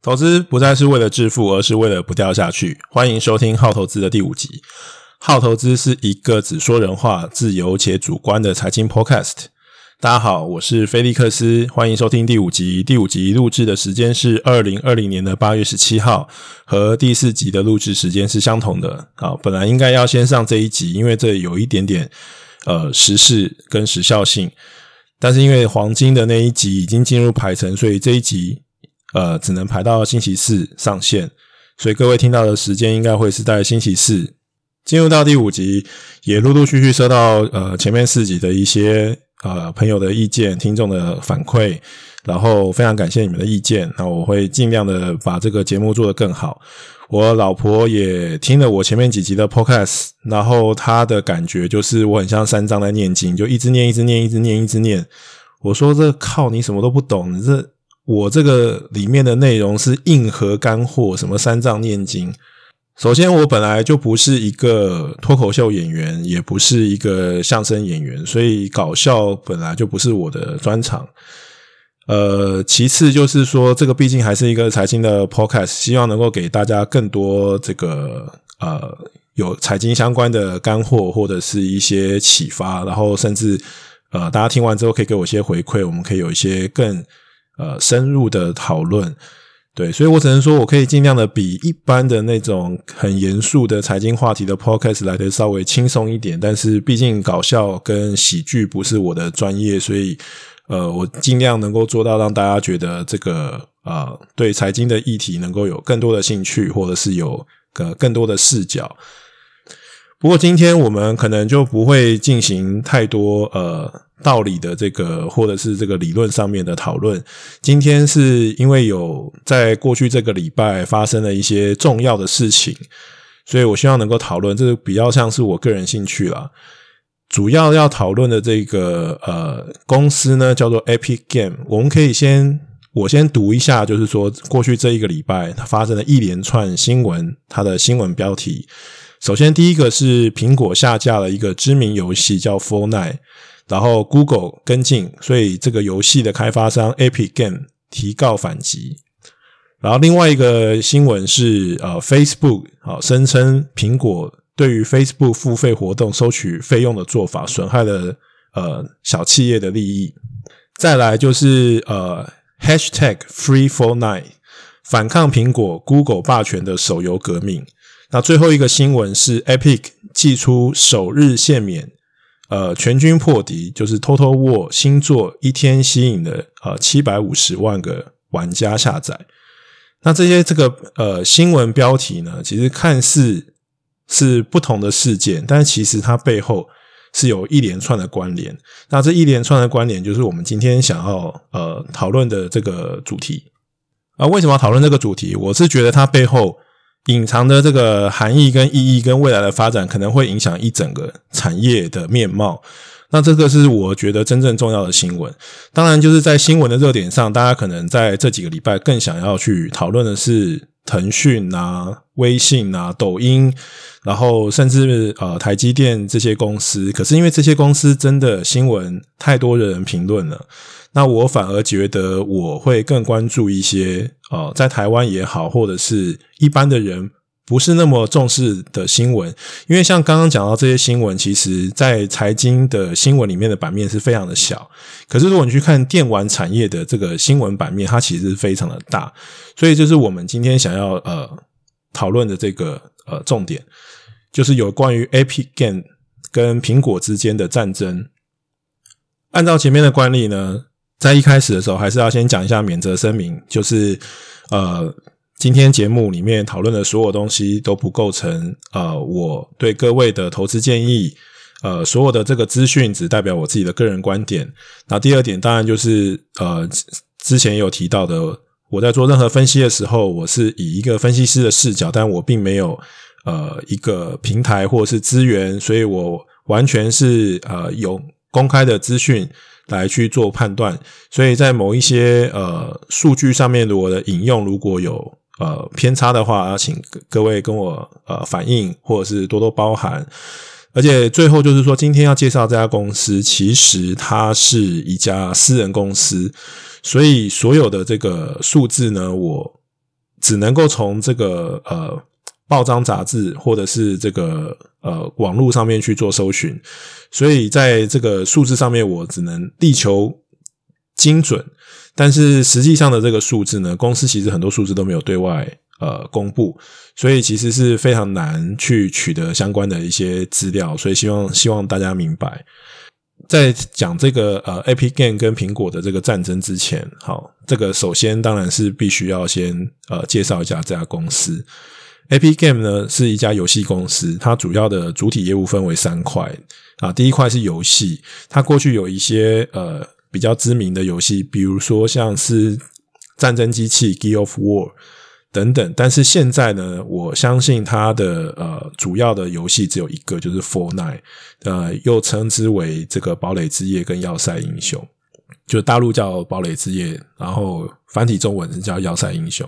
投资不再是为了致富，而是为了不掉下去。欢迎收听《好投资》的第五集。好投资是一个只说人话、自由且主观的财经 Podcast。大家好，我是菲利克斯，欢迎收听第五集。第五集录制的时间是二零二零年的八月十七号，和第四集的录制时间是相同的。好，本来应该要先上这一集，因为这有一点点呃时事跟时效性，但是因为黄金的那一集已经进入排程，所以这一集。呃，只能排到星期四上线，所以各位听到的时间应该会是在星期四。进入到第五集，也陆陆续续收到呃前面四集的一些呃朋友的意见、听众的反馈，然后非常感谢你们的意见。那我会尽量的把这个节目做得更好。我老婆也听了我前面几集的 Podcast，然后她的感觉就是我很像三藏在念经，就一直念、一直念、一直念、一直念。我说这靠，你什么都不懂，你这。我这个里面的内容是硬核干货，什么三藏念经。首先，我本来就不是一个脱口秀演员，也不是一个相声演员，所以搞笑本来就不是我的专长。呃，其次就是说，这个毕竟还是一个财经的 podcast，希望能够给大家更多这个呃有财经相关的干货或者是一些启发，然后甚至呃大家听完之后可以给我一些回馈，我们可以有一些更。呃，深入的讨论，对，所以我只能说，我可以尽量的比一般的那种很严肃的财经话题的 podcast 来的稍微轻松一点。但是，毕竟搞笑跟喜剧不是我的专业，所以，呃，我尽量能够做到让大家觉得这个呃，对财经的议题能够有更多的兴趣，或者是有个更多的视角。不过今天我们可能就不会进行太多呃道理的这个或者是这个理论上面的讨论。今天是因为有在过去这个礼拜发生了一些重要的事情，所以我希望能够讨论，这个比较像是我个人兴趣啦。主要要讨论的这个呃公司呢叫做 Epic Game，我们可以先我先读一下，就是说过去这一个礼拜它发生了一连串新闻，它的新闻标题。首先，第一个是苹果下架了一个知名游戏叫 f o r n i t e 然后 Google 跟进，所以这个游戏的开发商 Epic Game 提告反击。然后另外一个新闻是，呃，Facebook 啊声称苹果对于 Facebook 付费活动收取费用的做法损害了呃小企业的利益。再来就是呃 Hashtag Free f o r n i t e 反抗苹果 Google 霸权的手游革命。那最后一个新闻是，Epic 祭出首日限免，呃，全军破敌，就是 Total War 新作，一天吸引了呃七百五十万个玩家下载。那这些这个呃新闻标题呢，其实看似是不同的事件，但其实它背后是有一连串的关联。那这一连串的关联，就是我们今天想要呃讨论的这个主题。啊，为什么要讨论这个主题？我是觉得它背后。隐藏的这个含义跟意义跟未来的发展，可能会影响一整个产业的面貌。那这个是我觉得真正重要的新闻。当然，就是在新闻的热点上，大家可能在这几个礼拜更想要去讨论的是腾讯啊、微信啊、抖音，然后甚至呃台积电这些公司。可是因为这些公司真的新闻太多人评论了。那我反而觉得我会更关注一些，呃，在台湾也好，或者是一般的人不是那么重视的新闻，因为像刚刚讲到这些新闻，其实在财经的新闻里面的版面是非常的小，可是如果你去看电玩产业的这个新闻版面，它其实是非常的大，所以这是我们今天想要呃讨论的这个呃重点，就是有关于 Epic Game 跟苹果之间的战争。按照前面的惯例呢。在一开始的时候，还是要先讲一下免责声明，就是呃，今天节目里面讨论的所有东西都不构成呃我对各位的投资建议，呃，所有的这个资讯只代表我自己的个人观点。那第二点，当然就是呃，之前有提到的，我在做任何分析的时候，我是以一个分析师的视角，但我并没有呃一个平台或者是资源，所以我完全是呃有公开的资讯。来去做判断，所以在某一些呃数据上面，如果的引用如果有呃偏差的话，请各位跟我呃反映，或者是多多包涵。而且最后就是说，今天要介绍这家公司，其实它是一家私人公司，所以所有的这个数字呢，我只能够从这个呃报章杂志或者是这个呃网络上面去做搜寻，所以在这个数字上面，我只能力求精准。但是实际上的这个数字呢，公司其实很多数字都没有对外呃公布，所以其实是非常难去取得相关的一些资料，所以希望希望大家明白，在讲这个呃 A P Game 跟苹果的这个战争之前，好，这个首先当然是必须要先呃介绍一下这家公司。A.P. Game 呢是一家游戏公司，它主要的主体业务分为三块啊，第一块是游戏，它过去有一些呃。比较知名的游戏，比如说像是战争机器《（Gear of War》等等，但是现在呢，我相信它的呃主要的游戏只有一个，就是《Fortnite》，呃，又称之为这个《堡垒之夜》跟《要塞英雄》，就大陆叫《堡垒之夜》，然后繁体中文是叫《要塞英雄》。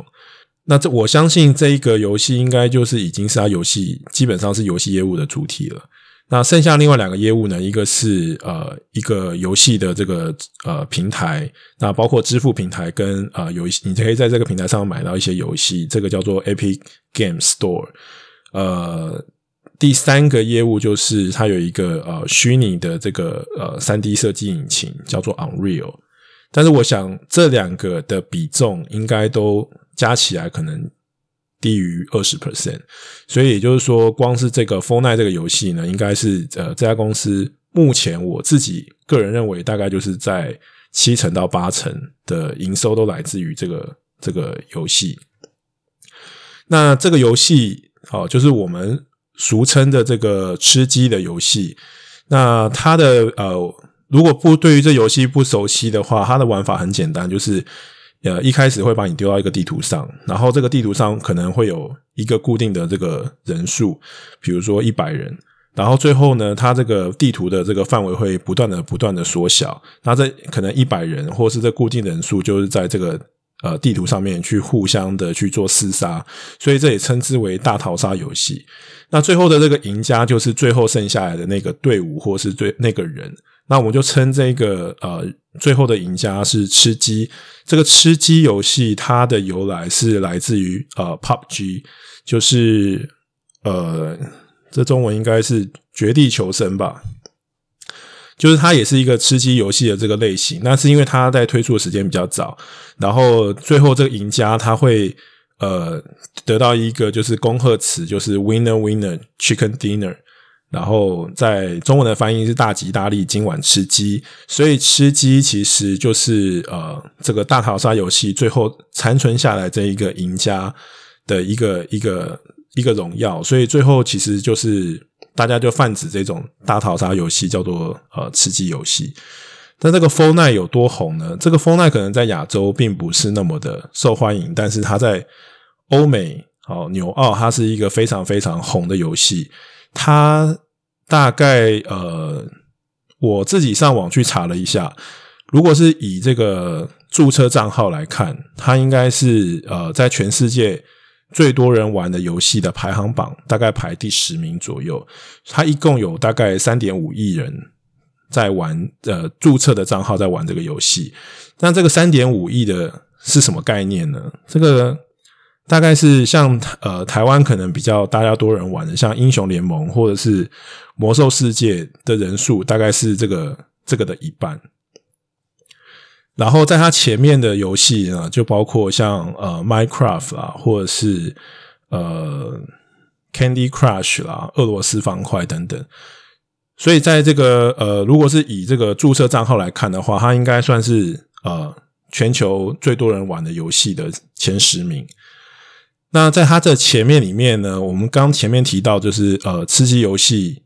那这我相信这一个游戏应该就是已经是它游戏基本上是游戏业务的主体了。那剩下另外两个业务呢？一个是呃一个游戏的这个呃平台，那包括支付平台跟呃游戏，你可以在这个平台上买到一些游戏，这个叫做 Epic Game Store。呃，第三个业务就是它有一个呃虚拟的这个呃三 D 设计引擎，叫做 Unreal。但是我想这两个的比重应该都加起来可能。低于二十 percent，所以也就是说，光是这个《Fortnite》这个游戏呢，应该是呃这家公司目前我自己个人认为，大概就是在七成到八成的营收都来自于这个这个游戏。那这个游戏哦，就是我们俗称的这个吃鸡的游戏。那它的呃，如果不对于这游戏不熟悉的话，它的玩法很简单，就是。呃，一开始会把你丢到一个地图上，然后这个地图上可能会有一个固定的这个人数，比如说一百人，然后最后呢，它这个地图的这个范围会不断的不断的缩小，那这可能一百人或是这固定人数就是在这个呃地图上面去互相的去做厮杀，所以这也称之为大逃杀游戏。那最后的这个赢家就是最后剩下来的那个队伍或是最那个人。那我们就称这个呃，最后的赢家是吃鸡。这个吃鸡游戏它的由来是来自于呃，PUBG，就是呃，这中文应该是绝地求生吧。就是它也是一个吃鸡游戏的这个类型。那是因为它在推出的时间比较早，然后最后这个赢家他会呃得到一个就是恭贺词，就是 Winner Winner Chicken Dinner。然后在中文的翻译是大吉大利，今晚吃鸡。所以吃鸡其实就是呃这个大逃杀游戏最后残存下来这一个赢家的一个一个一个荣耀。所以最后其实就是大家就泛指这种大逃杀游戏叫做呃吃鸡游戏。但这个 FONAI 有多红呢？这个 FONAI 可能在亚洲并不是那么的受欢迎，但是它在欧美哦纽澳它是一个非常非常红的游戏。它大概呃，我自己上网去查了一下，如果是以这个注册账号来看，它应该是呃，在全世界最多人玩的游戏的排行榜，大概排第十名左右。它一共有大概三点五亿人在玩，呃，注册的账号在玩这个游戏。那这个三点五亿的是什么概念呢？这个。大概是像呃台湾可能比较大家多人玩的，像英雄联盟或者是魔兽世界的人数，大概是这个这个的一半。然后在它前面的游戏呢，就包括像呃 Minecraft 啦，或者是呃 Candy Crush 啦、俄罗斯方块等等。所以在这个呃，如果是以这个注册账号来看的话，它应该算是呃全球最多人玩的游戏的前十名。那在它这前面里面呢，我们刚前面提到就是呃，吃鸡游戏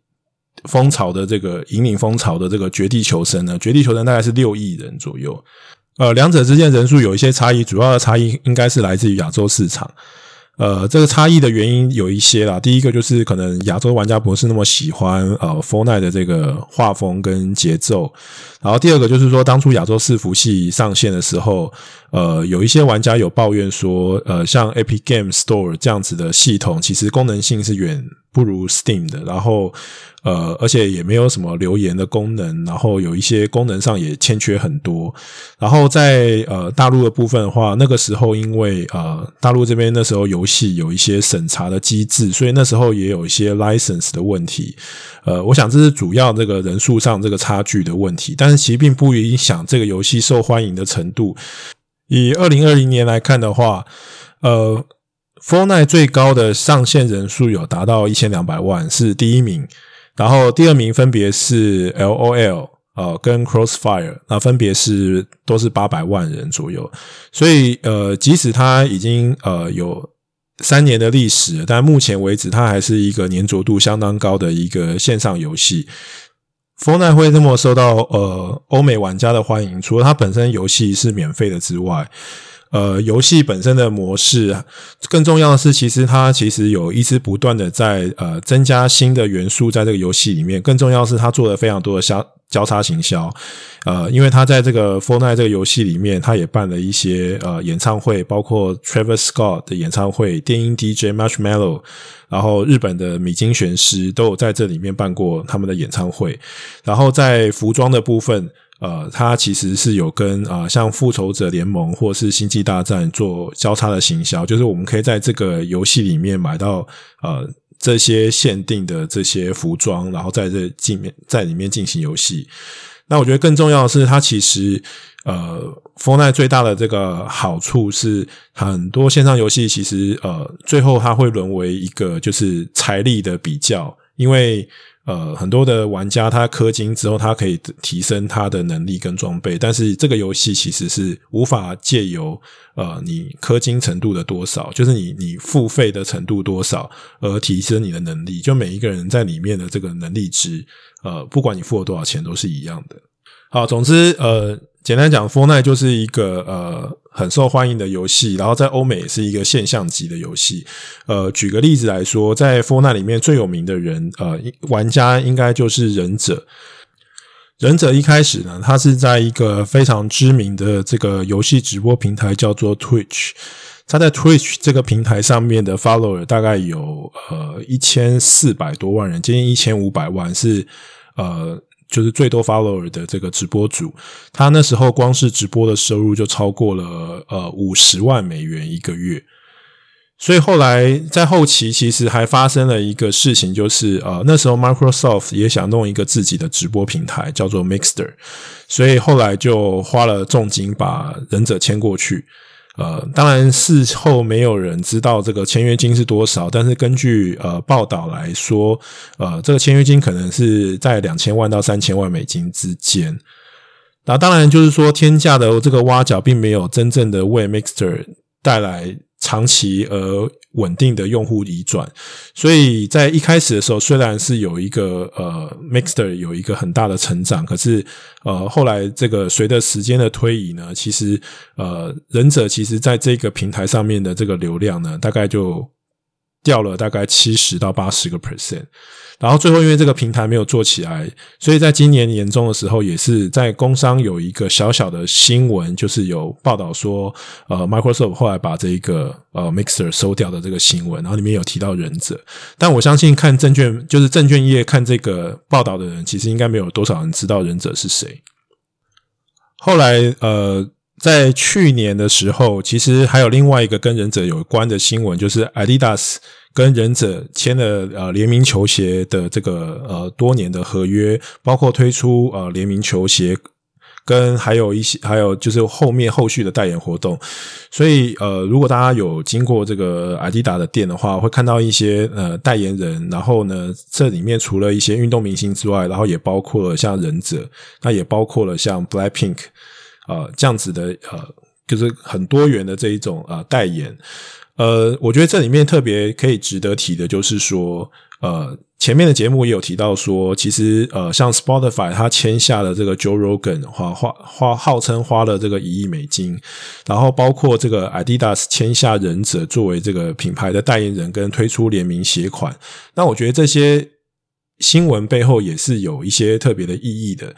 风潮的这个引领风潮的这个绝地求生呢，绝地求生大概是六亿人左右，呃，两者之间人数有一些差异，主要的差异应该是来自于亚洲市场。呃，这个差异的原因有一些啦。第一个就是可能亚洲玩家不是那么喜欢呃 f o r n i t 的这个画风跟节奏。然后第二个就是说，当初亚洲伺服器上线的时候，呃，有一些玩家有抱怨说，呃，像 Epic Game Store 这样子的系统，其实功能性是远不如 Steam 的，然后呃，而且也没有什么留言的功能，然后有一些功能上也欠缺很多。然后在呃大陆的部分的话，那个时候因为呃大陆这边那时候游戏有一些审查的机制，所以那时候也有一些 license 的问题。呃，我想这是主要这个人数上这个差距的问题，但是其实并不影响这个游戏受欢迎的程度。以二零二零年来看的话，呃。Fortnite 最高的上线人数有达到一千两百万，是第一名。然后第二名分别是 LOL 呃跟 Crossfire，那分别是都是八百万人左右。所以呃，即使它已经呃有三年的历史，但目前为止它还是一个粘着度相当高的一个线上游戏。Fortnite 会那么受到呃欧美玩家的欢迎，除了它本身游戏是免费的之外。呃，游戏本身的模式，更重要的是，其实它其实有一直不断的在呃增加新的元素在这个游戏里面。更重要是，它做了非常多的交交叉行销。呃，因为它在这个 Fortnite 这个游戏里面，它也办了一些呃演唱会，包括 Travis Scott 的演唱会、电音 DJ Marshmello，然后日本的米津玄师都有在这里面办过他们的演唱会。然后在服装的部分。呃，它其实是有跟啊、像复仇者联盟或是星际大战做交叉的行销，就是我们可以在这个游戏里面买到呃这些限定的这些服装，然后在这进面在里面进行游戏。那我觉得更重要的是，它其实呃，Fortnite 最大的这个好处是，很多线上游戏其实呃，最后它会沦为一个就是财力的比较，因为。呃，很多的玩家他氪金之后，他可以提升他的能力跟装备，但是这个游戏其实是无法借由呃你氪金程度的多少，就是你你付费的程度多少而提升你的能力。就每一个人在里面的这个能力值，呃，不管你付了多少钱都是一样的。好，总之呃。简单讲 f o r n i t 就是一个呃很受欢迎的游戏，然后在欧美也是一个现象级的游戏。呃，举个例子来说，在 Forn 里面最有名的人呃玩家应该就是忍者。忍者一开始呢，他是在一个非常知名的这个游戏直播平台叫做 Twitch。他在 Twitch 这个平台上面的 follower 大概有呃一千四百多万人，接近一千五百万是呃。就是最多 follower 的这个直播主，他那时候光是直播的收入就超过了呃五十万美元一个月。所以后来在后期，其实还发生了一个事情，就是呃那时候 Microsoft 也想弄一个自己的直播平台，叫做 Mixer，所以后来就花了重金把忍者签过去。呃，当然事后没有人知道这个签约金是多少，但是根据呃报道来说，呃，这个签约金可能是在两千万到三千万美金之间。那当然就是说，天价的这个挖角并没有真正的为 Mixer 带来。长期而稳定的用户移转，所以在一开始的时候，虽然是有一个呃，Mixer 有一个很大的成长，可是呃，后来这个随着时间的推移呢，其实呃，忍者其实在这个平台上面的这个流量呢，大概就掉了大概七十到八十个 percent。然后最后，因为这个平台没有做起来，所以在今年年中的时候，也是在工商有一个小小的新闻，就是有报道说，呃，Microsoft 后来把这一个呃 Mixer 收掉的这个新闻，然后里面有提到忍者。但我相信看证券，就是证券业看这个报道的人，其实应该没有多少人知道忍者是谁。后来，呃，在去年的时候，其实还有另外一个跟忍者有关的新闻，就是 Adidas。跟忍者签了呃联名球鞋的这个呃多年的合约，包括推出呃联名球鞋，跟还有一些还有就是后面后续的代言活动。所以呃，如果大家有经过这个阿迪达的店的话，会看到一些呃代言人。然后呢，这里面除了一些运动明星之外，然后也包括了像忍者，那也包括了像 Blackpink 呃这样子的呃，就是很多元的这一种呃代言。呃，我觉得这里面特别可以值得提的，就是说，呃，前面的节目也有提到说，其实呃，像 Spotify 它签下了这个 Joe Rogan，花花花号称花了这个一亿美金，然后包括这个 Adidas 签下忍者作为这个品牌的代言人，跟推出联名鞋款，那我觉得这些。新闻背后也是有一些特别的意义的。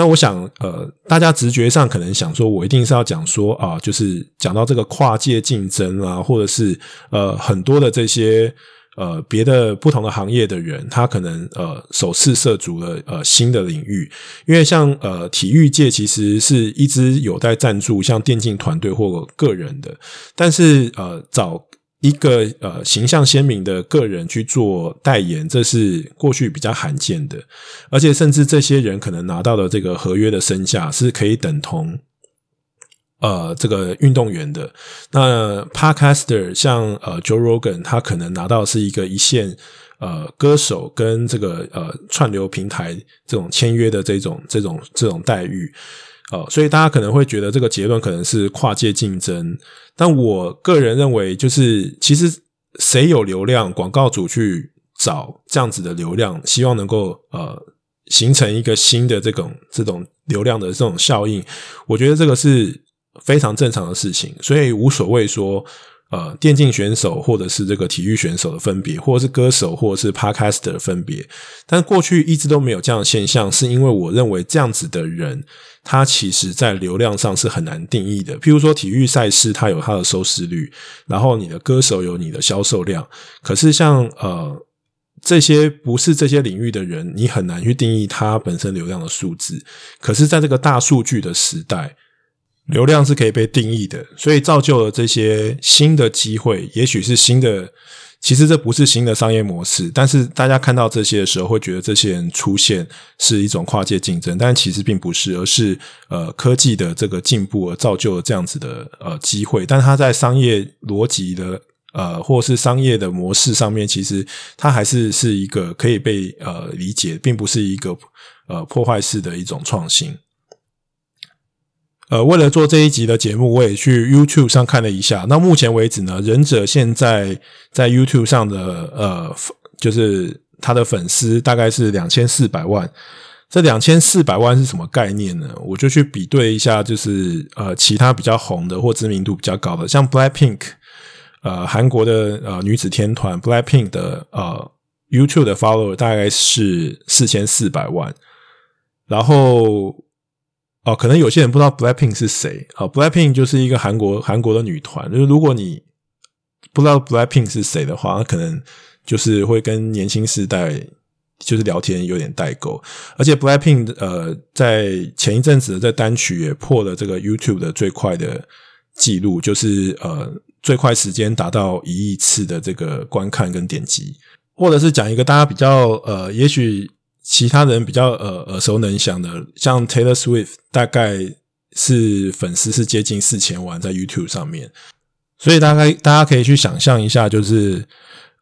那我想，呃，大家直觉上可能想说，我一定是要讲说啊，就是讲到这个跨界竞争啊，或者是呃很多的这些呃别的不同的行业的人，他可能呃首次涉足了呃新的领域，因为像呃体育界其实是一直有待赞助，像电竞团队或个人的，但是呃找一个呃形象鲜明的个人去做代言，这是过去比较罕见的，而且甚至这些人可能拿到的这个合约的身价是可以等同。呃，这个运动员的那 Podcaster 像呃 Joe Rogan，他可能拿到是一个一线呃歌手跟这个呃串流平台这种签约的这种这种这种待遇，呃，所以大家可能会觉得这个结论可能是跨界竞争，但我个人认为，就是其实谁有流量，广告主去找这样子的流量，希望能够呃形成一个新的这种这种流量的这种效应，我觉得这个是。非常正常的事情，所以无所谓说，呃，电竞选手或者是这个体育选手的分别，或者是歌手或者是 Podcaster 的分别。但过去一直都没有这样的现象，是因为我认为这样子的人，它其实在流量上是很难定义的。譬如说体育赛事，它有它的收视率，然后你的歌手有你的销售量。可是像呃这些不是这些领域的人，你很难去定义它本身流量的数字。可是在这个大数据的时代，流量是可以被定义的，所以造就了这些新的机会，也许是新的。其实这不是新的商业模式，但是大家看到这些的时候，会觉得这些人出现是一种跨界竞争，但其实并不是，而是呃科技的这个进步而造就了这样子的呃机会。但它在商业逻辑的呃或是商业的模式上面，其实它还是是一个可以被呃理解，并不是一个呃破坏式的一种创新。呃，为了做这一集的节目，我也去 YouTube 上看了一下。那目前为止呢，忍者现在在 YouTube 上的呃，就是他的粉丝大概是两千四百万。这两千四百万是什么概念呢？我就去比对一下，就是呃，其他比较红的或知名度比较高的，像 Blackpink，呃，韩国的呃女子天团 Blackpink 的呃 YouTube 的 follower 大概是四千四百万，然后。哦，可能有些人不知道 Blackpink 是谁啊？Blackpink 就是一个韩国韩国的女团。就是如果你不知道 Blackpink 是谁的话，那可能就是会跟年轻世代就是聊天有点代沟。而且 Blackpink 呃，在前一阵子的这单曲也破了这个 YouTube 的最快的记录，就是呃最快时间达到一亿次的这个观看跟点击，或者是讲一个大家比较呃，也许。其他人比较呃耳熟能详的，像 Taylor Swift，大概是粉丝是接近四千万在 YouTube 上面，所以大概大家可以去想象一下，就是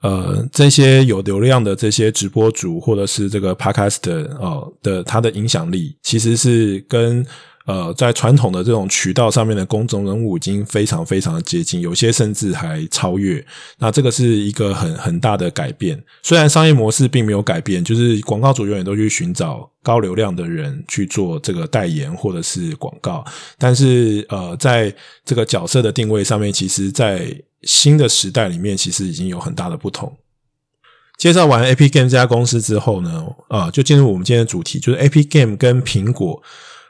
呃这些有流量的这些直播主或者是这个 Podcaster 哦的他的影响力，其实是跟。呃，在传统的这种渠道上面的公众人物已经非常非常的接近，有些甚至还超越。那这个是一个很很大的改变。虽然商业模式并没有改变，就是广告主永远都去寻找高流量的人去做这个代言或者是广告，但是呃，在这个角色的定位上面，其实，在新的时代里面，其实已经有很大的不同。介绍完 A P Game 这家公司之后呢，呃，就进入我们今天的主题，就是 A P Game 跟苹果。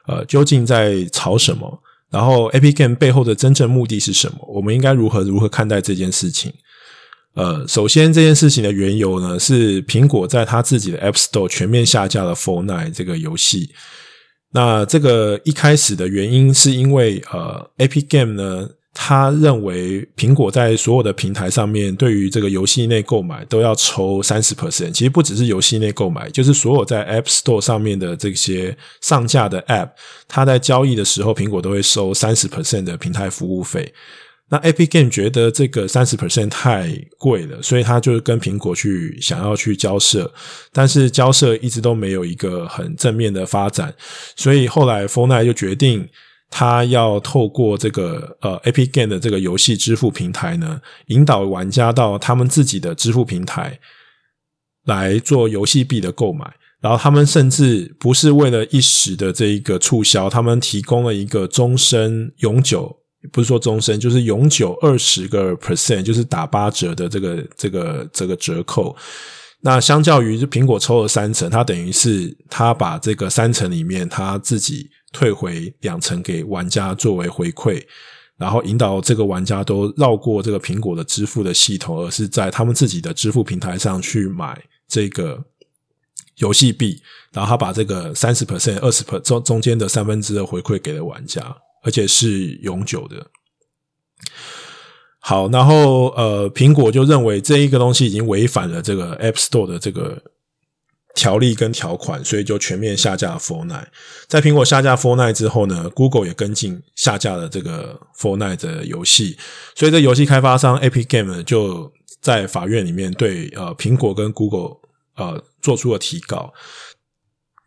呃，究竟在吵什么？然后 a p i Game 背后的真正目的是什么？我们应该如何如何看待这件事情？呃，首先，这件事情的缘由呢，是苹果在他自己的 App Store 全面下架了 f o r n i t e 这个游戏。那这个一开始的原因是因为呃，Epic Game 呢。他认为苹果在所有的平台上面，对于这个游戏内购买都要抽三十 percent。其实不只是游戏内购买，就是所有在 App Store 上面的这些上架的 App，它在交易的时候，苹果都会收三十 percent 的平台服务费。那 Epic Game 觉得这个三十 percent 太贵了，所以他就跟苹果去想要去交涉，但是交涉一直都没有一个很正面的发展，所以后来 Fortnite 就决定。他要透过这个呃 Epic Game 的这个游戏支付平台呢，引导玩家到他们自己的支付平台来做游戏币的购买。然后他们甚至不是为了一时的这一个促销，他们提供了一个终身永久，不是说终身，就是永久二十个 percent，就是打八折的这个这个这个折扣。那相较于就苹果抽了三成，他等于是他把这个三成里面他自己。退回两成给玩家作为回馈，然后引导这个玩家都绕过这个苹果的支付的系统，而是在他们自己的支付平台上去买这个游戏币，然后他把这个三十 percent、二十 percent 中中间的三分之二回馈给了玩家，而且是永久的。好，然后呃，苹果就认为这一个东西已经违反了这个 App Store 的这个条例跟条款，所以就全面下架了 Fortnite。在苹果下架 Fortnite 之后呢，Google 也跟进下架了这个 Fortnite 的游戏，所以这游戏开发商 App Game 就在法院里面对呃苹果跟 Google 呃做出了提告。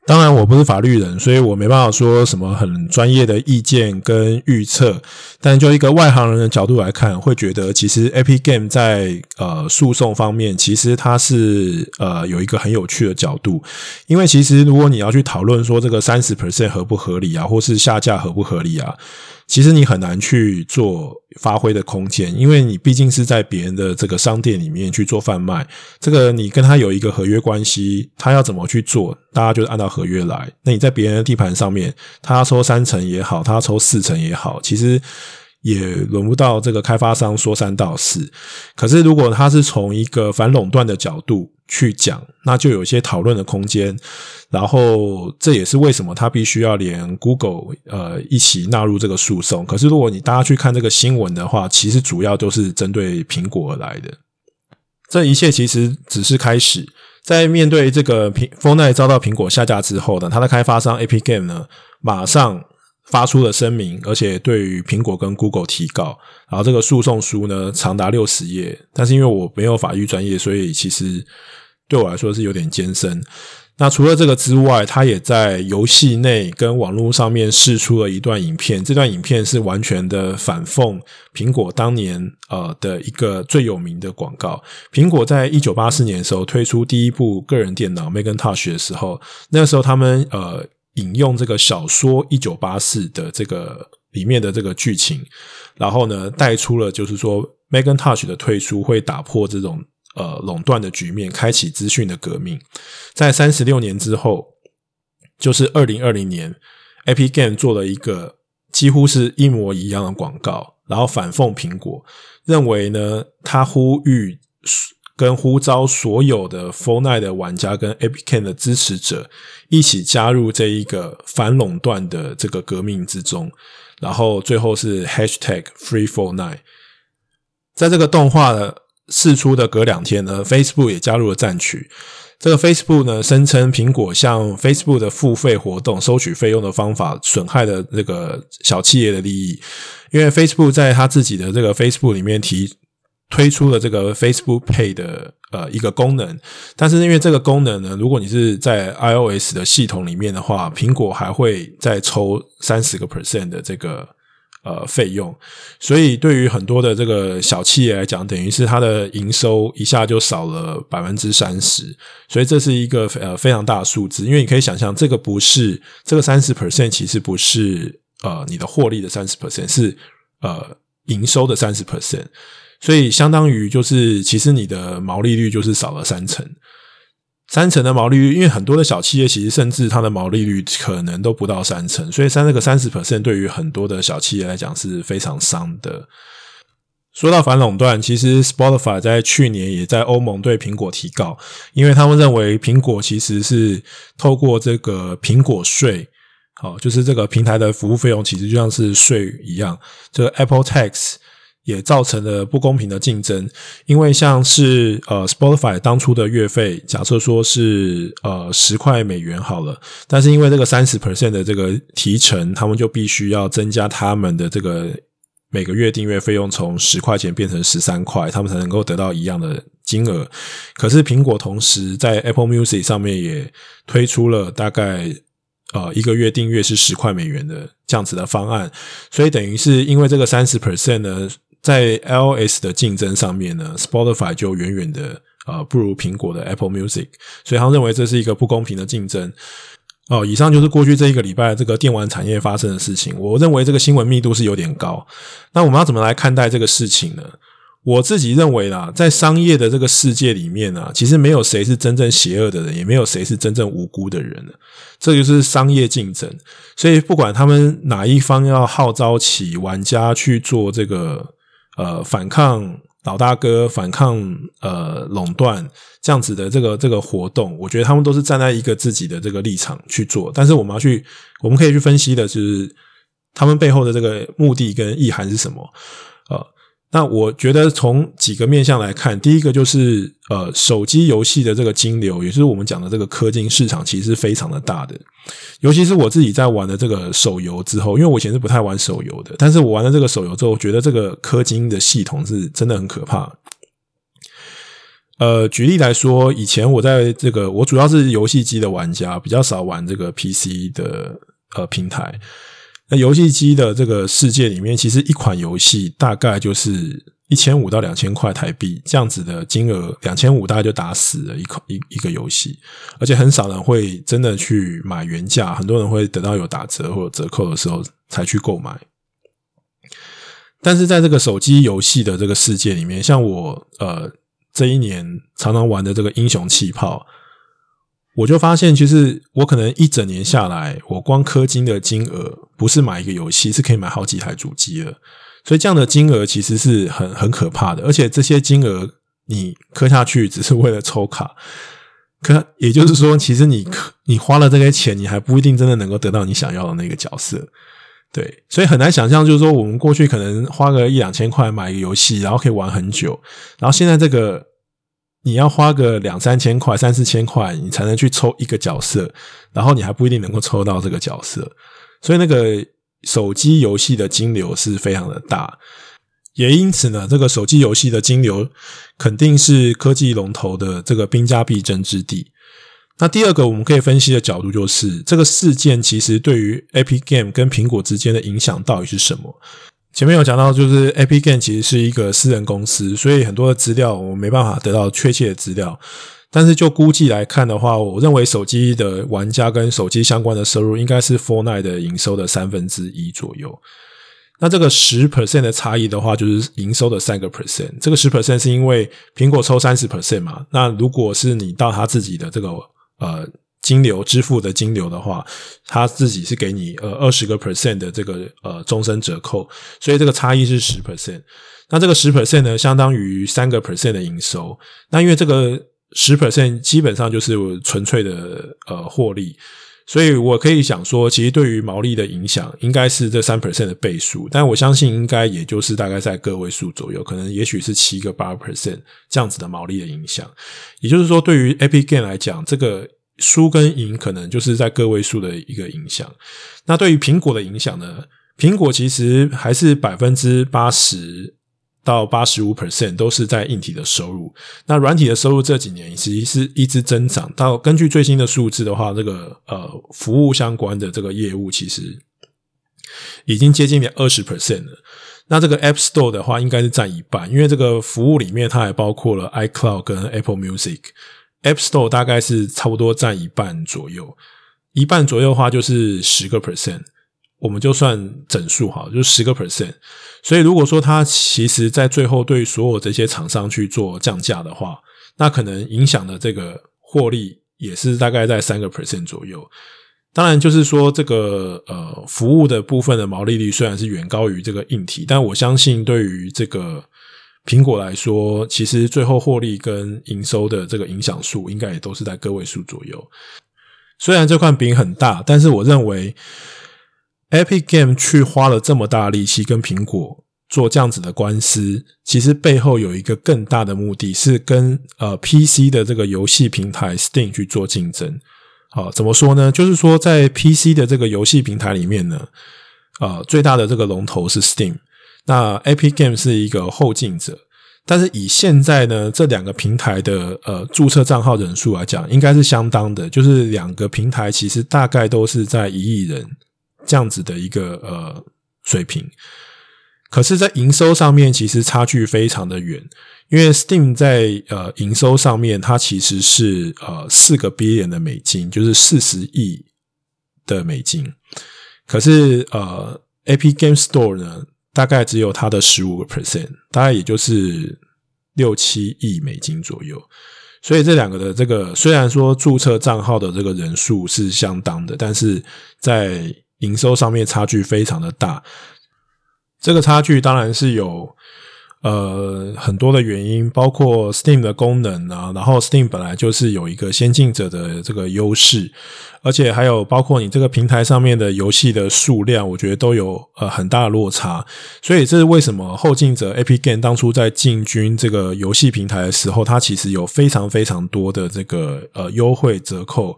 当然，我不是法律人，所以我没办法说什么很专业的意见跟预测。但就一个外行人的角度来看，会觉得其实 Epic Game 在呃诉讼方面，其实它是呃有一个很有趣的角度。因为其实如果你要去讨论说这个三十 percent 合不合理啊，或是下架合不合理啊。其实你很难去做发挥的空间，因为你毕竟是在别人的这个商店里面去做贩卖，这个你跟他有一个合约关系，他要怎么去做，大家就按照合约来。那你在别人的地盘上面，他抽三成也好，他抽四成也好，其实。也轮不到这个开发商说三道四，可是如果他是从一个反垄断的角度去讲，那就有一些讨论的空间。然后这也是为什么他必须要连 Google 呃一起纳入这个诉讼。可是如果你大家去看这个新闻的话，其实主要都是针对苹果而来的。这一切其实只是开始，在面对这个苹 Fortnite 遭到苹果下架之后呢，它的开发商 a p Game 呢，马上。发出了声明，而且对于苹果跟 Google 提告，然后这个诉讼书呢长达六十页，但是因为我没有法律专业，所以其实对我来说是有点艰深。那除了这个之外，他也在游戏内跟网络上面释出了一段影片，这段影片是完全的反讽苹果当年呃的一个最有名的广告。苹果在一九八四年的时候推出第一部个人电脑 Macintosh 的时候，那个时候他们呃。引用这个小说《一九八四》的这个里面的这个剧情，然后呢，带出了就是说，Macintosh 的推出会打破这种呃垄断的局面，开启资讯的革命。在三十六年之后，就是二零二零年，Epic Games 做了一个几乎是一模一样的广告，然后反讽苹果，认为呢，他呼吁。跟呼召所有的 f o r n i t e 的玩家跟 Epic Games 的支持者一起加入这一个反垄断的这个革命之中，然后最后是 Hashtag Free f o r n i t e。在这个动画的释出的隔两天呢，Facebook 也加入了战区。这个 Facebook 呢声称苹果向 Facebook 的付费活动收取费用的方法损害了这个小企业的利益，因为 Facebook 在他自己的这个 Facebook 里面提。推出了这个 Facebook Pay 的呃一个功能，但是因为这个功能呢，如果你是在 iOS 的系统里面的话，苹果还会再抽三十个 percent 的这个呃费用，所以对于很多的这个小企业来讲，等于是它的营收一下就少了百分之三十，所以这是一个呃非常大的数字，因为你可以想象，这个不是这个三十 percent 其实不是呃你的获利的三十 percent，是呃营收的三十 percent。所以相当于就是，其实你的毛利率就是少了三成，三成的毛利率，因为很多的小企业其实甚至它的毛利率可能都不到三成，所以三这个三十 percent 对于很多的小企业来讲是非常伤的。说到反垄断，其实 Spotify 在去年也在欧盟对苹果提告，因为他们认为苹果其实是透过这个苹果税，好，就是这个平台的服务费用其实就像是税一样，这个 Apple Tax。也造成了不公平的竞争，因为像是呃 Spotify 当初的月费，假设说是呃十块美元好了，但是因为这个三十 percent 的这个提成，他们就必须要增加他们的这个每个月订阅费用，从十块钱变成十三块，他们才能够得到一样的金额。可是苹果同时在 Apple Music 上面也推出了大概呃一个月订阅是十块美元的这样子的方案，所以等于是因为这个三十 percent 呢。在 iOS 的竞争上面呢，Spotify 就远远的呃不如苹果的 Apple Music，所以他认为这是一个不公平的竞争。哦，以上就是过去这一个礼拜这个电玩产业发生的事情。我认为这个新闻密度是有点高。那我们要怎么来看待这个事情呢？我自己认为啦，在商业的这个世界里面啊，其实没有谁是真正邪恶的人，也没有谁是真正无辜的人。这就是商业竞争。所以，不管他们哪一方要号召起玩家去做这个呃反抗老大哥、反抗呃垄断这样子的这个这个活动，我觉得他们都是站在一个自己的这个立场去做。但是，我们要去，我们可以去分析的是他们背后的这个目的跟意涵是什么。呃。那我觉得从几个面向来看，第一个就是呃，手机游戏的这个金流，也是我们讲的这个氪金市场，其实是非常的大的。尤其是我自己在玩的这个手游之后，因为我以前是不太玩手游的，但是我玩了这个手游之后，我觉得这个氪金的系统是真的很可怕。呃，举例来说，以前我在这个我主要是游戏机的玩家，比较少玩这个 PC 的呃平台。那游戏机的这个世界里面，其实一款游戏大概就是一千五到两千块台币这样子的金额，两千五大概就打死了一款一一个游戏，而且很少人会真的去买原价，很多人会等到有打折或者折扣的时候才去购买。但是在这个手机游戏的这个世界里面，像我呃这一年常常玩的这个英雄气泡。我就发现，其实我可能一整年下来，我光氪金的金额不是买一个游戏，是可以买好几台主机了。所以这样的金额其实是很很可怕的，而且这些金额你氪下去只是为了抽卡，可也就是说，其实你你花了这些钱，你还不一定真的能够得到你想要的那个角色。对，所以很难想象，就是说我们过去可能花个一两千块买一个游戏，然后可以玩很久，然后现在这个。你要花个两三千块、三四千块，你才能去抽一个角色，然后你还不一定能够抽到这个角色，所以那个手机游戏的金流是非常的大，也因此呢，这个手机游戏的金流肯定是科技龙头的这个兵家必争之地。那第二个我们可以分析的角度就是，这个事件其实对于 Epic Game 跟苹果之间的影响到底是什么？前面有讲到，就是 App Game 其实是一个私人公司，所以很多的资料我没办法得到确切的资料。但是就估计来看的话，我认为手机的玩家跟手机相关的收入应该是 f o r n i t e 的营收的三分之一左右。那这个十 percent 的差异的话，就是营收的三个 percent。这个十 percent 是因为苹果抽三十 percent 嘛？那如果是你到他自己的这个呃。金流支付的金流的话，他自己是给你呃二十个 percent 的这个呃终身折扣，所以这个差异是十 percent。那这个十 percent 呢，相当于三个 percent 的营收。那因为这个十 percent 基本上就是纯粹的呃获利，所以我可以想说，其实对于毛利的影响应该是这三 percent 的倍数，但我相信应该也就是大概在个位数左右，可能也许是七个八 percent 这样子的毛利的影响。也就是说，对于 Epic Game 来讲，这个。输跟赢可能就是在个位数的一个影响。那对于苹果的影响呢？苹果其实还是百分之八十到八十五 percent 都是在硬体的收入。那软体的收入这几年其实是一直增长。到根据最新的数字的话，这个呃服务相关的这个业务其实已经接近了二十 percent 了。那这个 App Store 的话，应该是占一半，因为这个服务里面它还包括了 iCloud 跟 Apple Music。App Store 大概是差不多占一半左右，一半左右的话就是十个 percent，我们就算整数好，就十个 percent。所以如果说它其实在最后对所有这些厂商去做降价的话，那可能影响的这个获利也是大概在三个 percent 左右。当然，就是说这个呃服务的部分的毛利率虽然是远高于这个硬体，但我相信对于这个。苹果来说，其实最后获利跟营收的这个影响数，应该也都是在个位数左右。虽然这块饼很大，但是我认为，Epic Game 去花了这么大力气跟苹果做这样子的官司，其实背后有一个更大的目的是跟呃 PC 的这个游戏平台 Steam 去做竞争。好，怎么说呢？就是说在 PC 的这个游戏平台里面呢，呃，最大的这个龙头是 Steam。那 a p Game 是一个后进者，但是以现在呢这两个平台的呃注册账号人数来讲，应该是相当的，就是两个平台其实大概都是在一亿人这样子的一个呃水平。可是，在营收上面其实差距非常的远，因为 Steam 在呃营收上面它其实是呃四个 billion 的美金，就是四十亿的美金。可是呃 Epic Games Store 呢？大概只有它的十五个 percent，大概也就是六七亿美金左右。所以这两个的这个虽然说注册账号的这个人数是相当的，但是在营收上面差距非常的大。这个差距当然是有。呃，很多的原因，包括 Steam 的功能啊，然后 Steam 本来就是有一个先进者的这个优势，而且还有包括你这个平台上面的游戏的数量，我觉得都有呃很大的落差，所以这是为什么后进者 Epic Game 当初在进军这个游戏平台的时候，它其实有非常非常多的这个呃优惠折扣。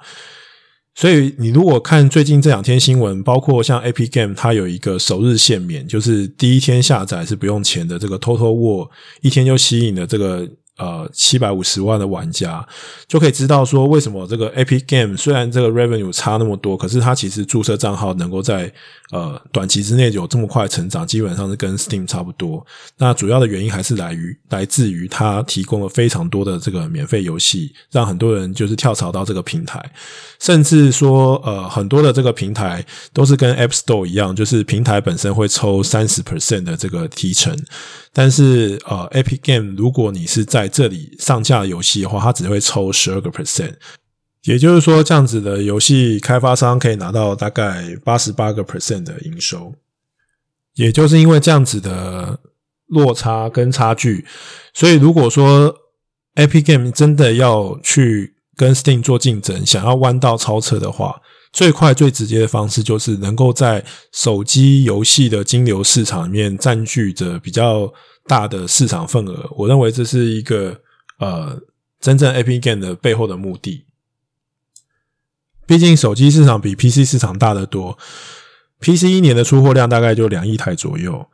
所以，你如果看最近这两天新闻，包括像 A P Game，它有一个首日限免，就是第一天下载是不用钱的。这个 Total War 一天就吸引了这个。呃，七百五十万的玩家就可以知道说，为什么这个 Epic Game 虽然这个 revenue 差那么多，可是它其实注册账号能够在呃短期之内有这么快成长，基本上是跟 Steam 差不多。那主要的原因还是来于来自于它提供了非常多的这个免费游戏，让很多人就是跳槽到这个平台，甚至说呃很多的这个平台都是跟 App Store 一样，就是平台本身会抽三十 percent 的这个提成。但是，呃，Epic Game 如果你是在这里上架游戏的话，它只会抽十二个 percent，也就是说，这样子的游戏开发商可以拿到大概八十八个 percent 的营收。也就是因为这样子的落差跟差距，所以如果说 Epic Game 真的要去跟 Steam 做竞争，想要弯道超车的话，最快最直接的方式就是能够在手机游戏的金流市场里面占据着比较大的市场份额。我认为这是一个呃真正 Epic Game 的背后的目的。毕竟手机市场比 PC 市场大得多，PC 一年的出货量大概就两亿台左右，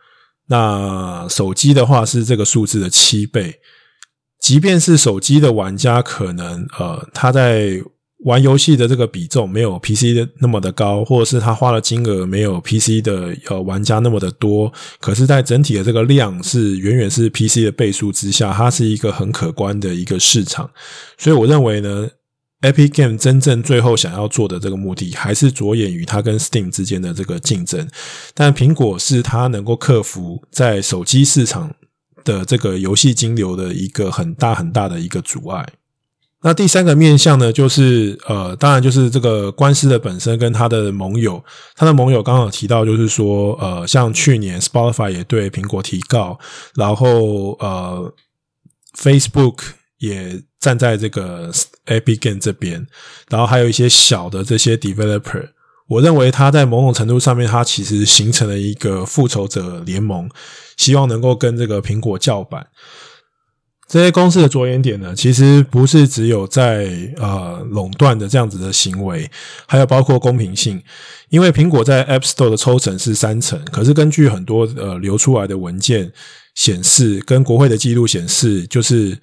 那手机的话是这个数字的七倍。即便是手机的玩家，可能呃他在玩游戏的这个比重没有 PC 的那么的高，或者是他花的金额没有 PC 的呃玩家那么的多，可是，在整体的这个量是远远是 PC 的倍数之下，它是一个很可观的一个市场。所以，我认为呢，Epic Game 真正最后想要做的这个目的，还是着眼于它跟 Steam 之间的这个竞争。但苹果是它能够克服在手机市场的这个游戏金流的一个很大很大的一个阻碍。那第三个面向呢，就是呃，当然就是这个官司的本身跟他的盟友，他的盟友刚好提到，就是说呃，像去年 Spotify 也对苹果提告，然后呃，Facebook 也站在这个 Epic Game 这边，然后还有一些小的这些 developer，我认为他在某种程度上面，他其实形成了一个复仇者联盟，希望能够跟这个苹果叫板。这些公司的着眼点呢，其实不是只有在呃垄断的这样子的行为，还有包括公平性。因为苹果在 App Store 的抽成是三成，可是根据很多呃流出来的文件显示，跟国会的记录显示，就是。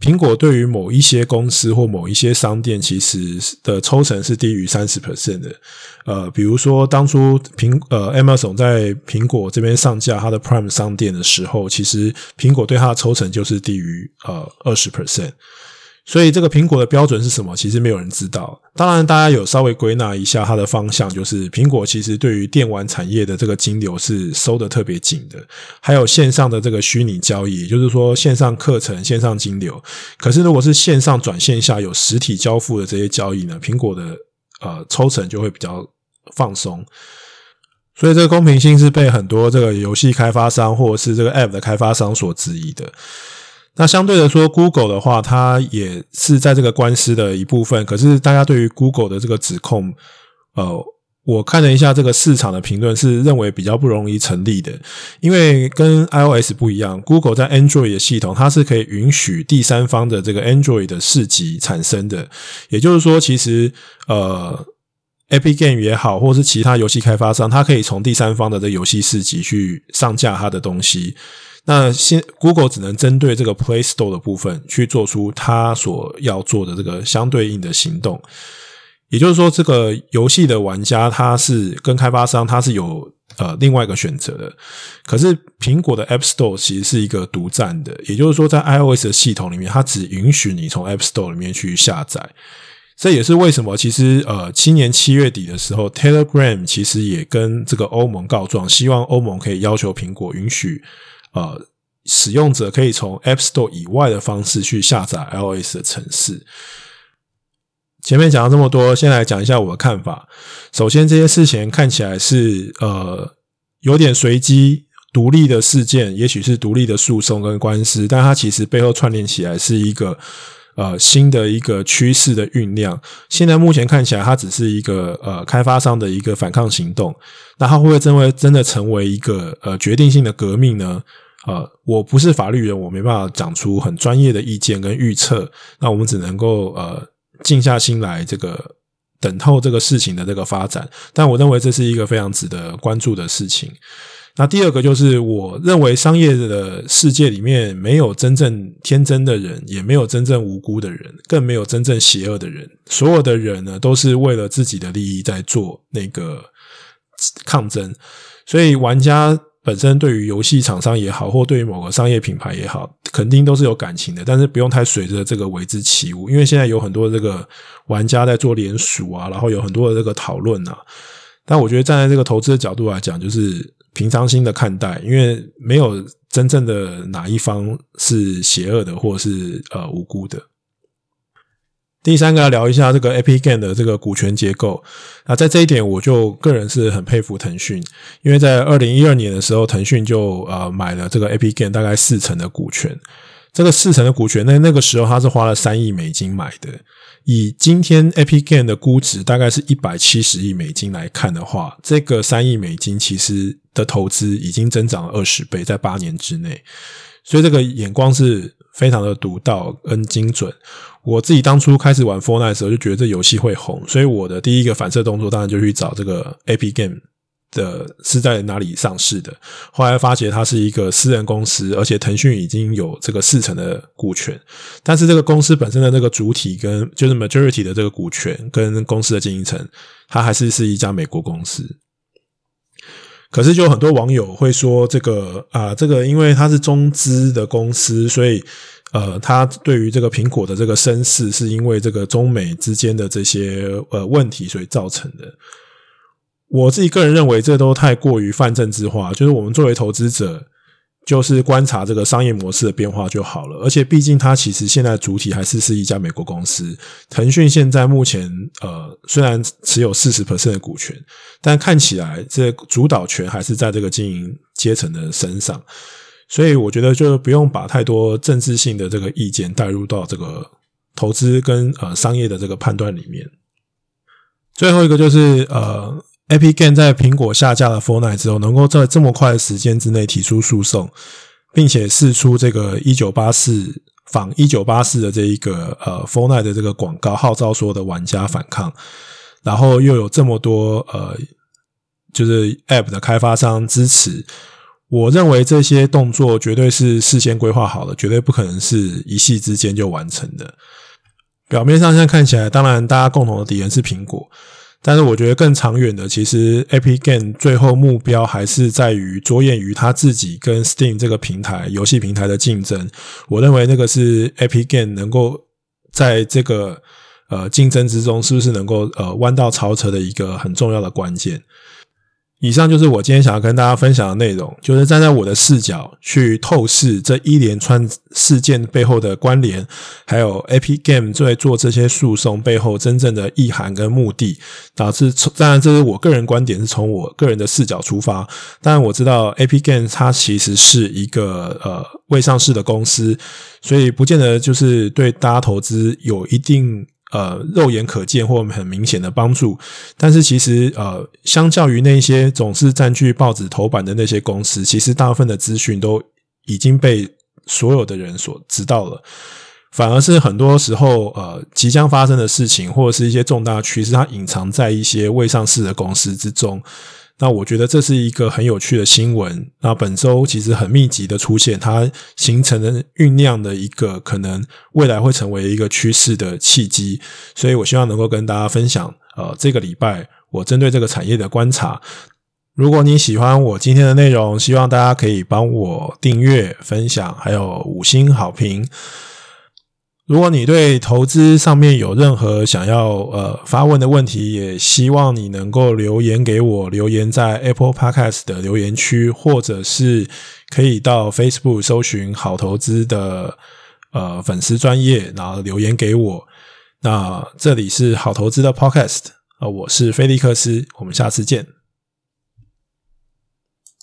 苹果对于某一些公司或某一些商店，其实的抽成是低于三十 percent 的。呃，比如说当初苹呃 Amazon 在苹果这边上架它的 Prime 商店的时候，其实苹果对它的抽成就是低于呃二十 percent。所以这个苹果的标准是什么？其实没有人知道。当然，大家有稍微归纳一下它的方向，就是苹果其实对于电玩产业的这个金流是收得特别紧的，还有线上的这个虚拟交易，也就是说线上课程、线上金流。可是如果是线上转线下有实体交付的这些交易呢，苹果的呃抽成就会比较放松。所以这个公平性是被很多这个游戏开发商或者是这个 App 的开发商所质疑的。那相对的说，Google 的话，它也是在这个官司的一部分。可是，大家对于 Google 的这个指控，呃，我看了一下这个市场的评论，是认为比较不容易成立的。因为跟 iOS 不一样，Google 在 Android 的系统，它是可以允许第三方的这个 Android 的市集产生的。也就是说，其实呃，Epic Game 也好，或是其他游戏开发商，它可以从第三方的这游戏市集去上架它的东西。那现 Google 只能针对这个 Play Store 的部分去做出它所要做的这个相对应的行动，也就是说，这个游戏的玩家他是跟开发商他是有呃另外一个选择的。可是苹果的 App Store 其实是一个独占的，也就是说，在 iOS 的系统里面，它只允许你从 App Store 里面去下载。这也是为什么，其实呃，今年七月底的时候，Telegram 其实也跟这个欧盟告状，希望欧盟可以要求苹果允许呃使用者可以从 App Store 以外的方式去下载 iOS 的程式。前面讲了这么多，先来讲一下我的看法。首先，这些事情看起来是呃有点随机、独立的事件，也许是独立的诉讼跟官司，但它其实背后串联起来是一个。呃，新的一个趋势的酝酿，现在目前看起来，它只是一个呃开发商的一个反抗行动。那它会不会真为真的成为一个呃决定性的革命呢？呃，我不是法律人，我没办法讲出很专业的意见跟预测。那我们只能够呃静下心来，这个等候这个事情的这个发展。但我认为这是一个非常值得关注的事情。那第二个就是，我认为商业的世界里面没有真正天真的人，也没有真正无辜的人，更没有真正邪恶的人。所有的人呢，都是为了自己的利益在做那个抗争。所以，玩家本身对于游戏厂商也好，或对于某个商业品牌也好，肯定都是有感情的。但是，不用太随着这个为之起舞，因为现在有很多这个玩家在做联署啊，然后有很多的这个讨论啊。但我觉得站在这个投资的角度来讲，就是。平常心的看待，因为没有真正的哪一方是邪恶的，或是呃无辜的。第三个要聊一下这个 a p g a n 的这个股权结构。那在这一点，我就个人是很佩服腾讯，因为在二零一二年的时候，腾讯就呃买了这个 a p g a n 大概四成的股权。这个四成的股权，那那个时候他是花了三亿美金买的。以今天 Epic Game 的估值大概是一百七十亿美金来看的话，这个三亿美金其实的投资已经增长了二十倍，在八年之内。所以这个眼光是非常的独到跟精准。我自己当初开始玩 Fortnite 的时候，就觉得这游戏会红，所以我的第一个反射动作当然就去找这个 Epic Game。的是在哪里上市的？后来发觉它是一个私人公司，而且腾讯已经有这个四成的股权，但是这个公司本身的那个主体跟就是 majority 的这个股权跟公司的经营层，它还是是一家美国公司。可是就很多网友会说，这个啊，这个因为它是中资的公司，所以呃，它对于这个苹果的这个身世，是因为这个中美之间的这些呃问题所以造成的。我自己个人认为，这都太过于泛政治化。就是我们作为投资者，就是观察这个商业模式的变化就好了。而且，毕竟它其实现在主体还是是一家美国公司。腾讯现在目前呃，虽然持有四十 percent 的股权，但看起来这主导权还是在这个经营阶层的身上。所以，我觉得就不用把太多政治性的这个意见带入到这个投资跟呃商业的这个判断里面。最后一个就是呃。A p g a m e 在苹果下架了 Fortnite 之后，能够在这么快的时间之内提出诉讼，并且释出这个一九八四仿一九八四的这一个呃 Fortnite 的这个广告，号召所有的玩家反抗，然后又有这么多呃就是 App 的开发商支持，我认为这些动作绝对是事先规划好的，绝对不可能是一夕之间就完成的。表面上现在看起来，当然大家共同的敌人是苹果。但是我觉得更长远的，其实 Epic Game 最后目标还是在于着眼于他自己跟 Steam 这个平台游戏平台的竞争。我认为那个是 Epic Game 能够在这个呃竞争之中，是不是能够呃弯道超车的一个很重要的关键。以上就是我今天想要跟大家分享的内容，就是站在我的视角去透视这一连串事件背后的关联，还有 Epic Game 在做这些诉讼背后真正的意涵跟目的，导致当然这是我个人观点，是从我个人的视角出发。当然我知道 Epic Game 它其实是一个呃未上市的公司，所以不见得就是对大家投资有一定。呃，肉眼可见或很明显的帮助，但是其实呃，相较于那些总是占据报纸头版的那些公司，其实大部分的资讯都已经被所有的人所知道了。反而是很多时候，呃，即将发生的事情或者是一些重大趋势，它隐藏在一些未上市的公司之中。那我觉得这是一个很有趣的新闻。那本周其实很密集的出现，它形成了酝酿的一个可能未来会成为一个趋势的契机。所以我希望能够跟大家分享，呃，这个礼拜我针对这个产业的观察。如果你喜欢我今天的内容，希望大家可以帮我订阅、分享，还有五星好评。如果你对投资上面有任何想要呃发问的问题，也希望你能够留言给我，留言在 Apple Podcast 的留言区，或者是可以到 Facebook 搜寻好投资的呃粉丝专业，然后留言给我。那这里是好投资的 Podcast，呃，我是菲利克斯，我们下次见。